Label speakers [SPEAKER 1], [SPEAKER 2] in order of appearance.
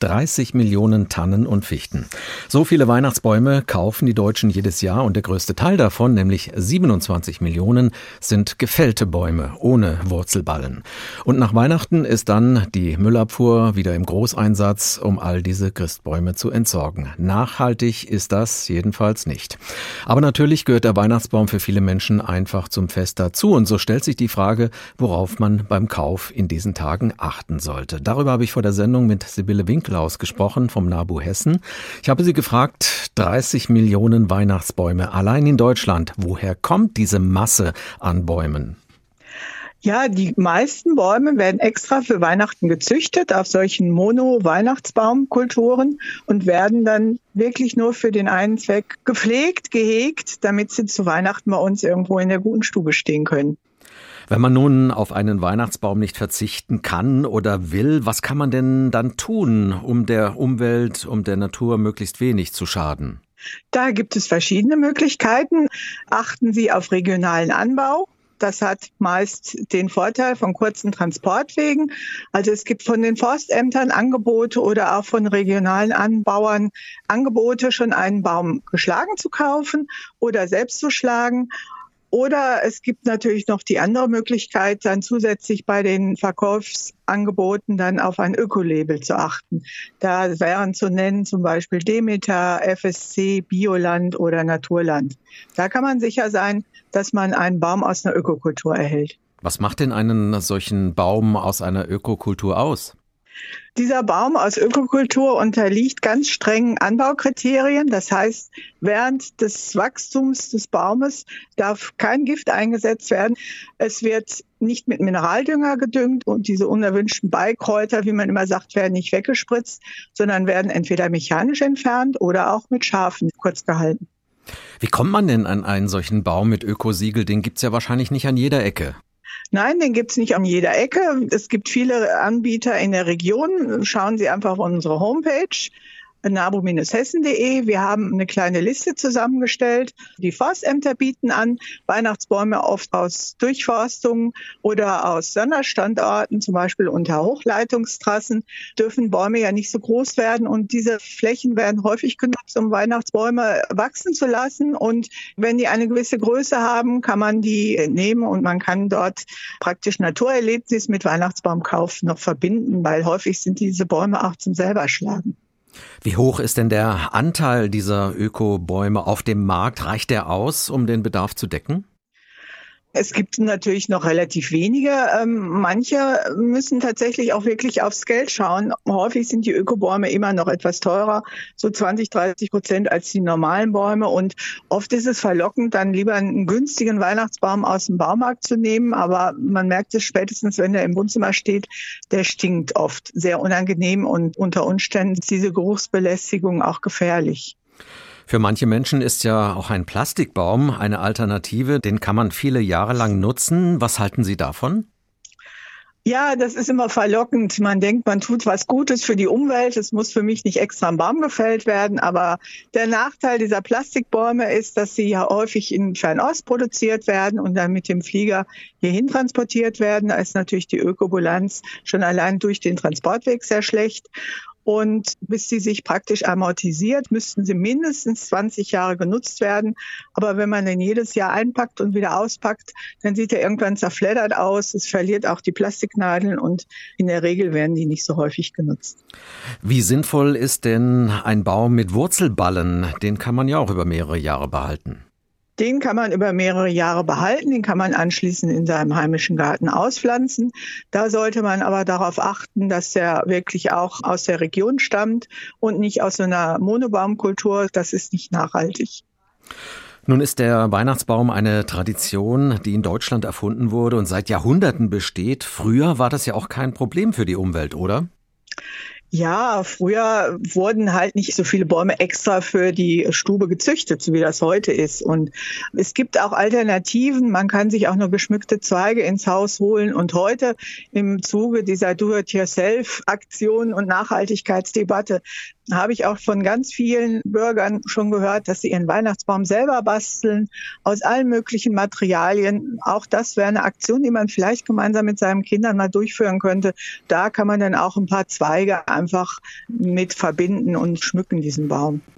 [SPEAKER 1] 30 Millionen Tannen und Fichten. So viele Weihnachtsbäume kaufen die Deutschen jedes Jahr und der größte Teil davon, nämlich 27 Millionen, sind gefällte Bäume ohne Wurzelballen. Und nach Weihnachten ist dann die Müllabfuhr wieder im Großeinsatz, um all diese Christbäume zu entsorgen. Nachhaltig ist das jedenfalls nicht. Aber natürlich gehört der Weihnachtsbaum für viele Menschen einfach zum Fest dazu und so stellt sich die Frage, worauf man beim Kauf in diesen Tagen achten sollte. Darüber habe ich vor der Sendung mit Sibylle Winklaus gesprochen vom NABU Hessen. Ich habe sie gefragt, 30 Millionen Weihnachtsbäume allein in Deutschland. Woher kommt diese Masse an Bäumen?
[SPEAKER 2] Ja, die meisten Bäume werden extra für Weihnachten gezüchtet auf solchen Mono-Weihnachtsbaumkulturen und werden dann wirklich nur für den einen Zweck gepflegt, gehegt, damit sie zu Weihnachten bei uns irgendwo in der guten Stube stehen können.
[SPEAKER 1] Wenn man nun auf einen Weihnachtsbaum nicht verzichten kann oder will, was kann man denn dann tun, um der Umwelt, um der Natur möglichst wenig zu schaden?
[SPEAKER 2] Da gibt es verschiedene Möglichkeiten. Achten Sie auf regionalen Anbau. Das hat meist den Vorteil von kurzen Transportwegen. Also es gibt von den Forstämtern Angebote oder auch von regionalen Anbauern Angebote, schon einen Baum geschlagen zu kaufen oder selbst zu schlagen. Oder es gibt natürlich noch die andere Möglichkeit, dann zusätzlich bei den Verkaufsangeboten dann auf ein Ökolabel zu achten. Da wären zu nennen zum Beispiel Demeter, FSC, Bioland oder Naturland. Da kann man sicher sein, dass man einen Baum aus einer Ökokultur erhält.
[SPEAKER 1] Was macht denn einen solchen Baum aus einer Ökokultur aus?
[SPEAKER 2] Dieser Baum aus Ökokultur unterliegt ganz strengen Anbaukriterien. Das heißt, während des Wachstums des Baumes darf kein Gift eingesetzt werden. Es wird nicht mit Mineraldünger gedüngt und diese unerwünschten Beikräuter, wie man immer sagt, werden nicht weggespritzt, sondern werden entweder mechanisch entfernt oder auch mit Schafen kurz gehalten.
[SPEAKER 1] Wie kommt man denn an einen solchen Baum mit Ökosiegel? Den gibt's ja wahrscheinlich nicht an jeder Ecke.
[SPEAKER 2] Nein, den gibt's nicht an jeder Ecke. Es gibt viele Anbieter in der Region. Schauen Sie einfach auf unsere Homepage nabo-hessen.de. Wir haben eine kleine Liste zusammengestellt. Die Forstämter bieten an, Weihnachtsbäume oft aus Durchforstungen oder aus Sonderstandorten, zum Beispiel unter Hochleitungstrassen, dürfen Bäume ja nicht so groß werden und diese Flächen werden häufig genutzt, um Weihnachtsbäume wachsen zu lassen. Und wenn die eine gewisse Größe haben, kann man die nehmen und man kann dort praktisch Naturerlebnis mit Weihnachtsbaumkauf noch verbinden, weil häufig sind diese Bäume auch zum selberschlagen.
[SPEAKER 1] Wie hoch ist denn der Anteil dieser Ökobäume auf dem Markt? Reicht der aus, um den Bedarf zu decken?
[SPEAKER 2] Es gibt natürlich noch relativ wenige. Ähm, manche müssen tatsächlich auch wirklich aufs Geld schauen. Häufig sind die Ökobäume immer noch etwas teurer, so 20, 30 Prozent als die normalen Bäume. Und oft ist es verlockend, dann lieber einen günstigen Weihnachtsbaum aus dem Baumarkt zu nehmen. Aber man merkt es spätestens, wenn er im Wohnzimmer steht, der stinkt oft sehr unangenehm und unter Umständen ist diese Geruchsbelästigung auch gefährlich.
[SPEAKER 1] Für manche Menschen ist ja auch ein Plastikbaum eine Alternative, den kann man viele Jahre lang nutzen. Was halten Sie davon?
[SPEAKER 2] Ja, das ist immer verlockend. Man denkt, man tut was Gutes für die Umwelt. Es muss für mich nicht extra ein Baum gefällt werden. Aber der Nachteil dieser Plastikbäume ist, dass sie ja häufig in Fernost produziert werden und dann mit dem Flieger hierhin transportiert werden. Da ist natürlich die Ökobilanz schon allein durch den Transportweg sehr schlecht. Und bis sie sich praktisch amortisiert, müssten sie mindestens 20 Jahre genutzt werden. Aber wenn man den jedes Jahr einpackt und wieder auspackt, dann sieht er irgendwann zerfleddert aus. Es verliert auch die Plastiknadeln und in der Regel werden die nicht so häufig genutzt.
[SPEAKER 1] Wie sinnvoll ist denn ein Baum mit Wurzelballen? Den kann man ja auch über mehrere Jahre behalten.
[SPEAKER 2] Den kann man über mehrere Jahre behalten, den kann man anschließend in seinem heimischen Garten auspflanzen. Da sollte man aber darauf achten, dass er wirklich auch aus der Region stammt und nicht aus so einer Monobaumkultur. Das ist nicht nachhaltig.
[SPEAKER 1] Nun ist der Weihnachtsbaum eine Tradition, die in Deutschland erfunden wurde und seit Jahrhunderten besteht. Früher war das ja auch kein Problem für die Umwelt, oder?
[SPEAKER 2] Ja, früher wurden halt nicht so viele Bäume extra für die Stube gezüchtet, so wie das heute ist. Und es gibt auch Alternativen. Man kann sich auch nur geschmückte Zweige ins Haus holen. Und heute im Zuge dieser Do-it-yourself-Aktion und Nachhaltigkeitsdebatte habe ich auch von ganz vielen Bürgern schon gehört, dass sie ihren Weihnachtsbaum selber basteln aus allen möglichen Materialien. Auch das wäre eine Aktion, die man vielleicht gemeinsam mit seinen Kindern mal durchführen könnte. Da kann man dann auch ein paar Zweige einfach mit verbinden und schmücken diesen Baum.